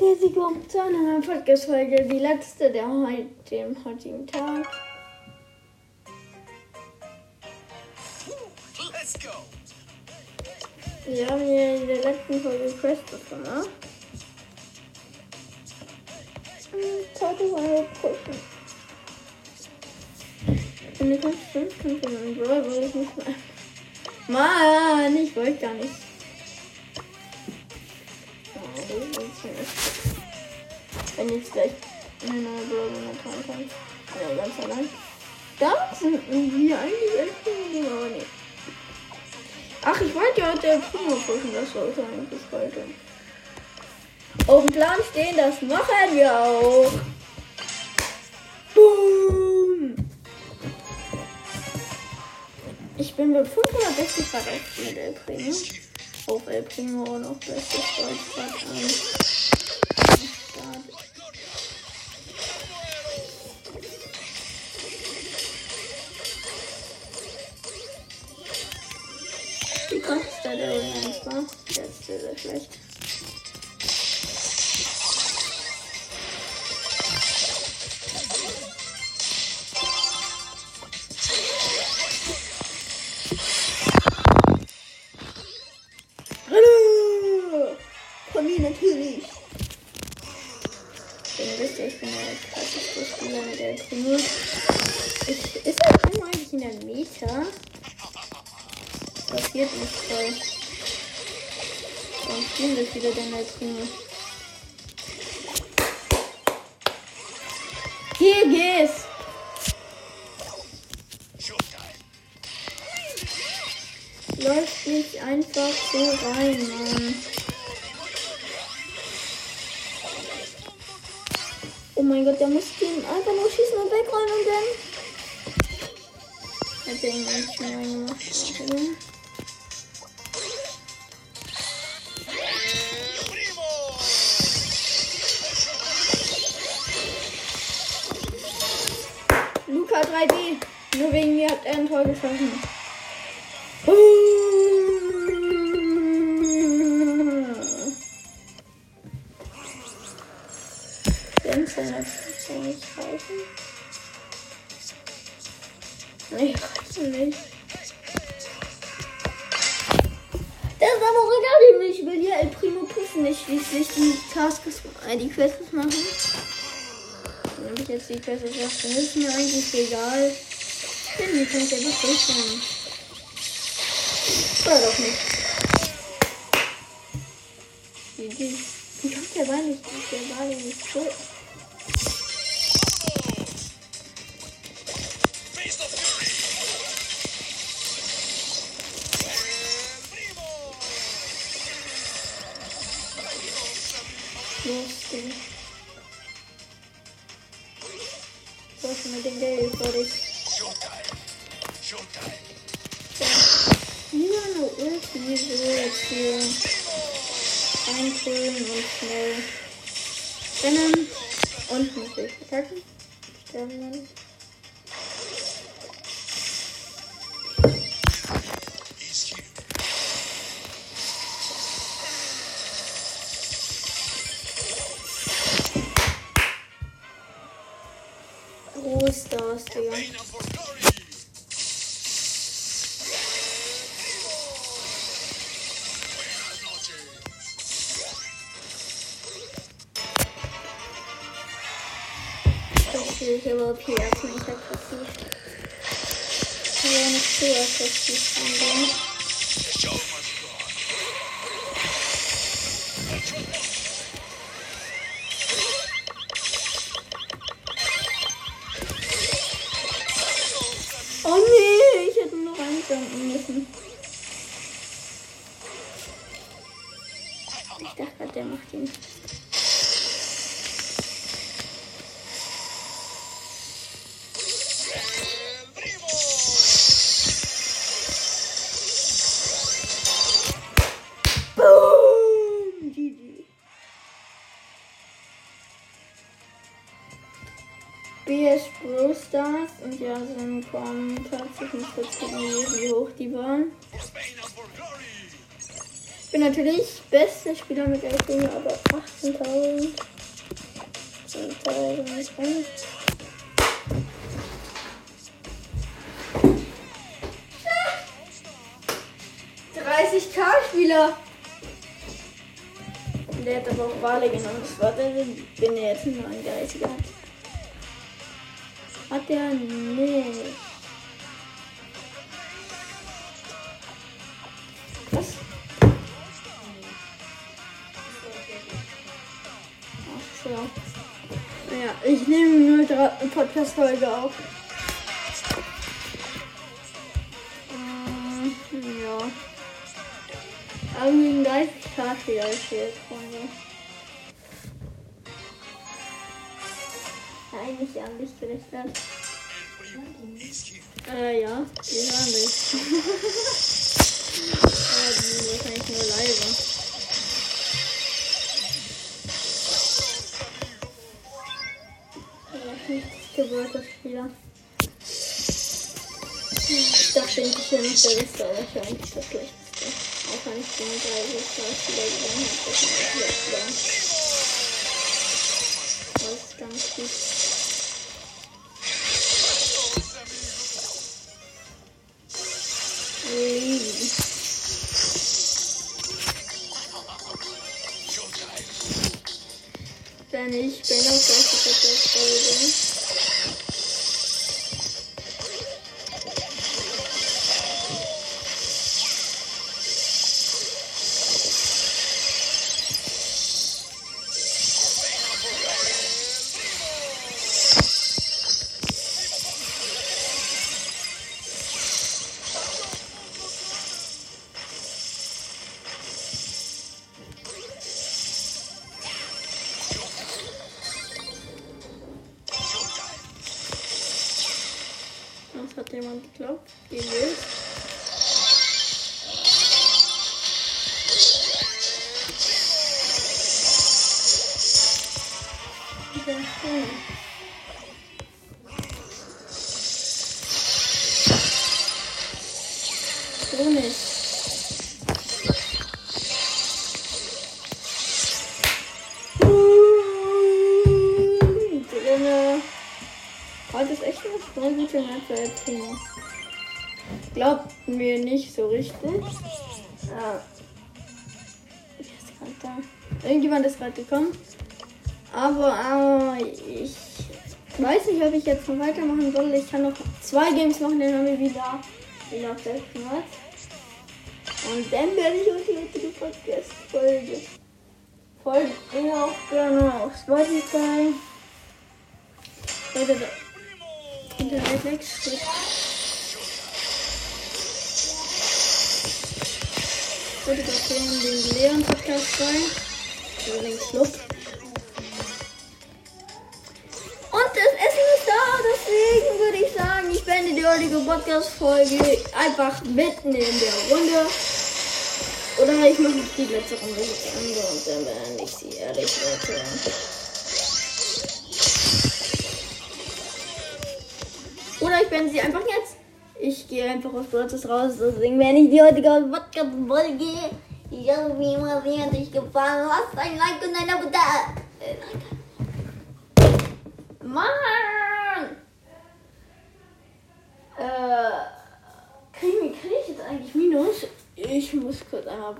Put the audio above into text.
und herzlich willkommen zu einer neuen Podcast-Folge, die letzte der heute, dem heutigen Tag. Wir haben hier in der letzten Folge Quests gemacht. Hm, Zweite Folge pushen. In der 5 kannst du einen Brawl, weil ich nicht mehr. Mann, ich wollte gar nicht. Wenn jetzt gleich eine neue Brawl momentan kommt. Ja, ganz allein. Da sind wir eigentlich echt aber nicht. Ach, ich wollte ja heute Primo pushen, das sollte eigentlich heute. Auf dem Plan stehen, das machen wir auch. Boom! Ich bin bei 560 Grad auf mit El Primo. Auf El Primo noch bestes Deutschland an. Wie krass ist da der Original war? Der ist sehr schlecht. Passiert nicht voll. Warum spielen das wieder denn als? Hier geht's! Läuft nicht einfach so rein, Mann. Oh mein Gott, der muss den einfach nur schießen und wegräumen und dann. Hat er ihn eigentlich schon reingemacht. Tor geschossen. Fenster soll nicht reichen. Nee, reichen nicht. Das ist aber auch egal, ich will ja El Primo pushen, nicht schließlich die Tasks, äh, die Quests machen. Wenn ich jetzt die Quest mache, ist mir eigentlich egal. Denn die kann ich einfach durchfahren. Oder doch nicht. Die, wie kommt der Ball nicht? Der Ball nicht tot. Lieber eine Ulti so jetzt hier einfüllen und schnell rennen und natürlich attacken. Sterben dann. Aber okay erstmal nicht aggressiv. Ich will nicht zu aggressiv angehen. Oh nee, ich hätte noch einschränken müssen. Ich dachte der macht ihn. BS Brawl Stars und ja, dann kommen tatsächlich nicht kurz gucken, wie hoch die waren. Ich bin natürlich bester Spieler mit der Stimme, aber 18.000. 10.000. 30k-Spieler. Der hat aber auch Wale genommen. Das war der, den er jetzt nur ein Geistiger hat. Hat der nicht. Was? Ach so. Ja, ich nehme nur eine Podcast-Folge auf. Ähm, ja. Irgendwie ein 30k Spieler ist hier, Freunde. Eigentlich ja nicht gerechnet. Äh, ja, wir hören dich. Aber die sind wahrscheinlich nur leise. Ja, nicht gewollte Spieler. Ich dachte, ich bin nicht der Beste, aber ich war eigentlich der Schlechteste. Auch wenn ich den drei Spieler gewonnen habe, das. Das ist ganz gut. Denn ich bin auf der Folge. Jemand geklopft? Gewählt. Sehr schön. So Heute ist echt eine voll gute Nacht für Primo. Glaubten wir nicht so richtig. Ja. Ist gerade da? Irgendjemand ist gerade gekommen. Aber, aber ich weiß nicht, ob ich jetzt noch weitermachen soll. Ich kann noch zwei Games machen, dann haben wir wieder, wieder auf 600. Und dann werde ich euch eine heutige Podcast-Folge folgen. Ja, auch gerne auf Spotify. Lag steht. Leute, da können den leeren Podcast rein. Also den Schluck. Und das Essen ist da, deswegen würde ich sagen, ich beende die heutige Podcast-Folge einfach mitten in der Runde. Oder ich mache die letzte Runde und dann beende ich sie, ehrlich, Leute. Oder ich beende sie einfach jetzt. Ich gehe einfach aus Brothers raus, deswegen beende ich die heutige Podcast-Folge. Hoffe, wie immer, sie hat euch gefallen. Lasst ein Like und ein Abo da. Mann! Äh, kriege krieg ich jetzt eigentlich Minus? Ich muss kurz einmal.